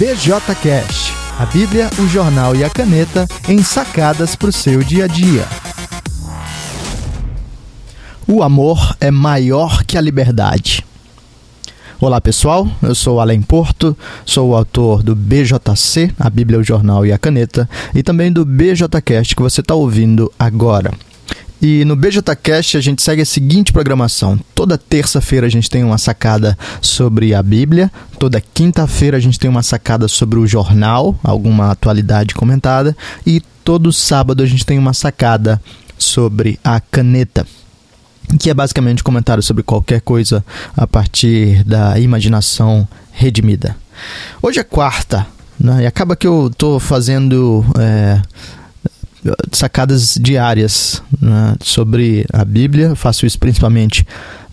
BJCast, a Bíblia, o jornal e a caneta em sacadas para o seu dia a dia. O amor é maior que a liberdade. Olá pessoal, eu sou Alain Porto, sou o autor do BJC, a Bíblia, o Jornal e a Caneta, e também do BJCast que você está ouvindo agora. E no BJCast a gente segue a seguinte programação. Toda terça-feira a gente tem uma sacada sobre a Bíblia, toda quinta-feira a gente tem uma sacada sobre o jornal, alguma atualidade comentada, e todo sábado a gente tem uma sacada sobre a caneta que é basicamente comentário sobre qualquer coisa a partir da imaginação redimida. Hoje é quarta, né? e acaba que eu estou fazendo é, sacadas diárias né, sobre a Bíblia. faço isso principalmente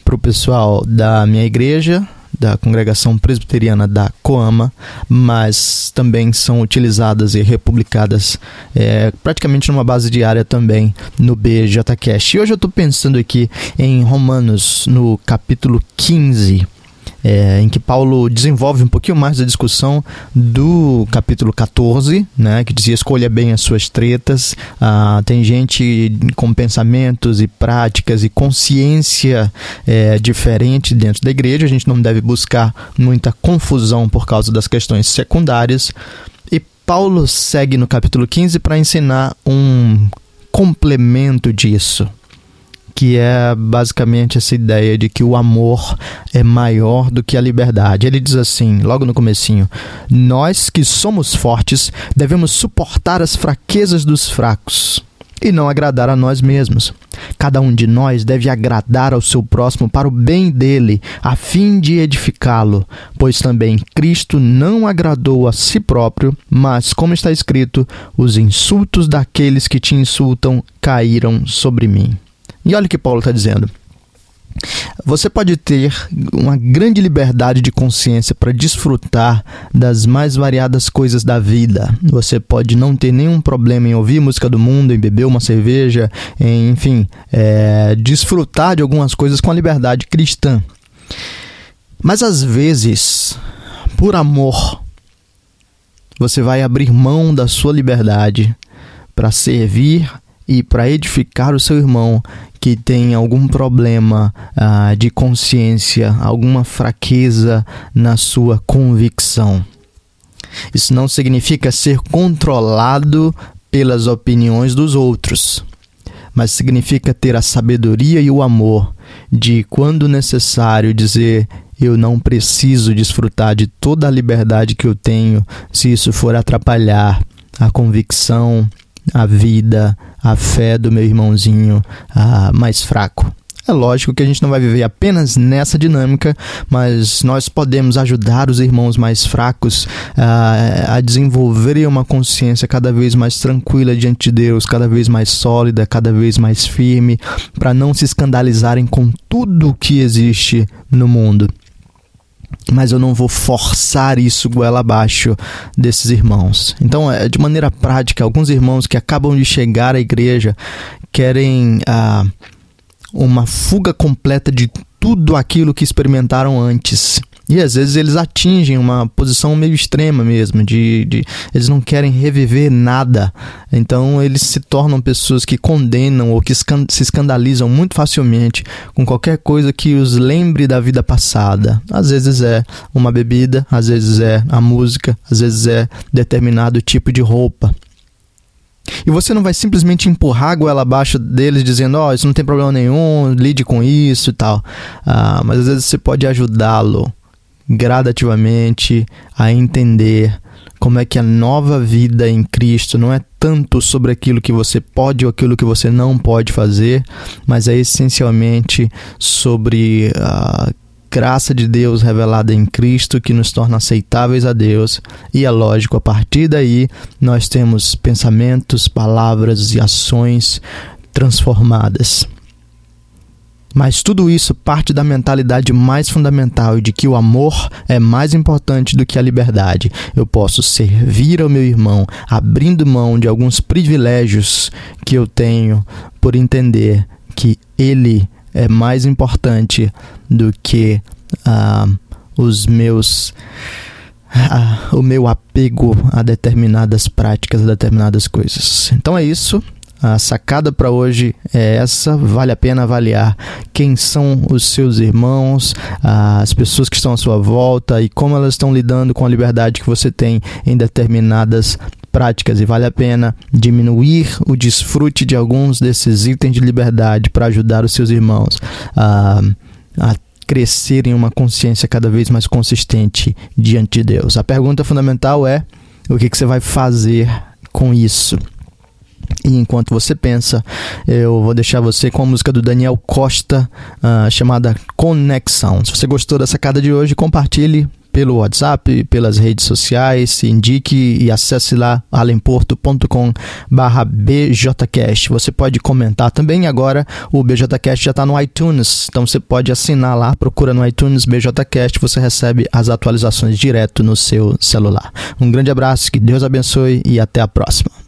para o pessoal da minha igreja, da congregação presbiteriana da Coama, mas também são utilizadas e republicadas é, praticamente numa base diária também no BJCast. E hoje eu estou pensando aqui em Romanos, no capítulo 15 é, em que Paulo desenvolve um pouquinho mais da discussão do capítulo 14, né, que dizia escolha bem as suas tretas. Ah, tem gente com pensamentos e práticas e consciência é, diferente dentro da igreja. A gente não deve buscar muita confusão por causa das questões secundárias. E Paulo segue no capítulo 15 para ensinar um complemento disso que é basicamente essa ideia de que o amor é maior do que a liberdade. Ele diz assim, logo no comecinho: "Nós que somos fortes devemos suportar as fraquezas dos fracos e não agradar a nós mesmos. Cada um de nós deve agradar ao seu próximo para o bem dele, a fim de edificá-lo, pois também Cristo não agradou a si próprio, mas, como está escrito, os insultos daqueles que te insultam caíram sobre mim. E olha o que Paulo está dizendo. Você pode ter uma grande liberdade de consciência para desfrutar das mais variadas coisas da vida. Você pode não ter nenhum problema em ouvir música do mundo, em beber uma cerveja, em, enfim, é, desfrutar de algumas coisas com a liberdade cristã. Mas às vezes, por amor, você vai abrir mão da sua liberdade para servir e para edificar o seu irmão que tem algum problema uh, de consciência, alguma fraqueza na sua convicção. Isso não significa ser controlado pelas opiniões dos outros, mas significa ter a sabedoria e o amor de, quando necessário, dizer: eu não preciso desfrutar de toda a liberdade que eu tenho se isso for atrapalhar a convicção, a vida, a fé do meu irmãozinho ah, mais fraco. É lógico que a gente não vai viver apenas nessa dinâmica, mas nós podemos ajudar os irmãos mais fracos uh, a desenvolverem uma consciência cada vez mais tranquila diante de Deus, cada vez mais sólida, cada vez mais firme, para não se escandalizarem com tudo que existe no mundo mas eu não vou forçar isso goela abaixo desses irmãos. Então, é, de maneira prática, alguns irmãos que acabam de chegar à igreja querem ah, uma fuga completa de tudo aquilo que experimentaram antes. E às vezes eles atingem uma posição meio extrema mesmo, de, de, eles não querem reviver nada. Então eles se tornam pessoas que condenam ou que se escandalizam muito facilmente com qualquer coisa que os lembre da vida passada. Às vezes é uma bebida, às vezes é a música, às vezes é determinado tipo de roupa. E você não vai simplesmente empurrar a goela abaixo deles dizendo, ó, oh, isso não tem problema nenhum, lide com isso e tal. Ah, mas às vezes você pode ajudá-lo gradativamente a entender como é que a nova vida em Cristo não é tanto sobre aquilo que você pode ou aquilo que você não pode fazer, mas é essencialmente sobre a graça de Deus revelada em Cristo que nos torna aceitáveis a Deus. E é lógico, a partir daí nós temos pensamentos, palavras e ações transformadas. Mas tudo isso parte da mentalidade mais fundamental de que o amor é mais importante do que a liberdade. Eu posso servir ao meu irmão, abrindo mão de alguns privilégios que eu tenho por entender que ele é mais importante do que uh, os meus a, o meu apego a determinadas práticas, a determinadas coisas. Então é isso. A sacada para hoje é essa. Vale a pena avaliar quem são os seus irmãos, as pessoas que estão à sua volta e como elas estão lidando com a liberdade que você tem em determinadas práticas. E vale a pena diminuir o desfrute de alguns desses itens de liberdade para ajudar os seus irmãos a, a crescer em uma consciência cada vez mais consistente diante de Deus. A pergunta fundamental é: o que, que você vai fazer com isso? E enquanto você pensa, eu vou deixar você com a música do Daniel Costa, uh, chamada Conexão. Se você gostou da sacada de hoje, compartilhe pelo WhatsApp, pelas redes sociais, indique e acesse lá alemporto.com bjcast. Você pode comentar também agora, o BJCast já está no iTunes, então você pode assinar lá, procura no iTunes BJCast, você recebe as atualizações direto no seu celular. Um grande abraço, que Deus abençoe e até a próxima.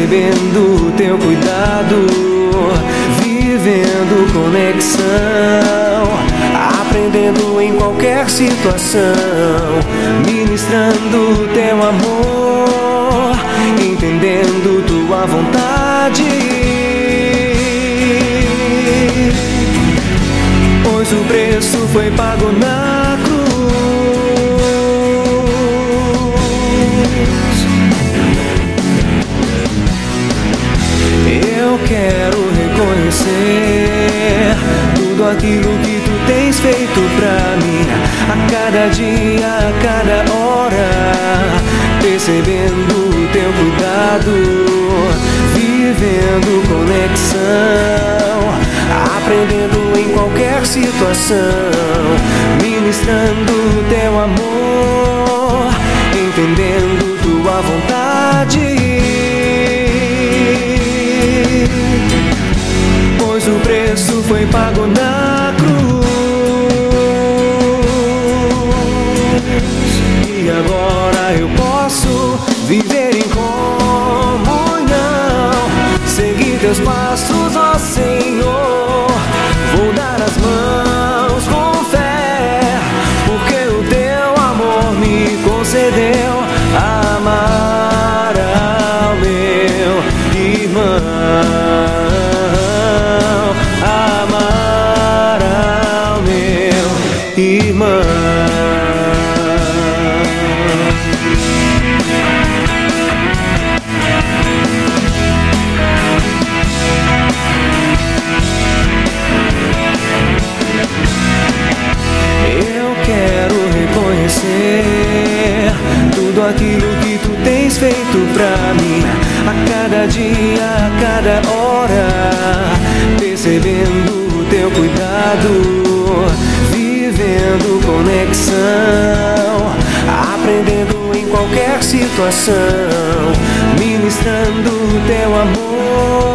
Percebendo o teu cuidado, vivendo conexão, aprendendo em qualquer situação, ministrando teu amor, entendendo tua vontade. pois o preço foi pago na reconhecer tudo aquilo que tu tens feito pra mim, a cada dia, a cada hora, percebendo o teu cuidado, vivendo conexão aprendendo em qualquer situação, ministrando teu amor, entendendo tua vontade. O preço foi pago na cruz. E agora eu posso viver em comunhão, seguir teus passos, ó Senhor. Aquilo que tu tens feito pra mim. A cada dia, a cada hora, percebendo o teu cuidado, vivendo conexão, aprendendo em qualquer situação, ministrando o teu amor,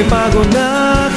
preço foi pago na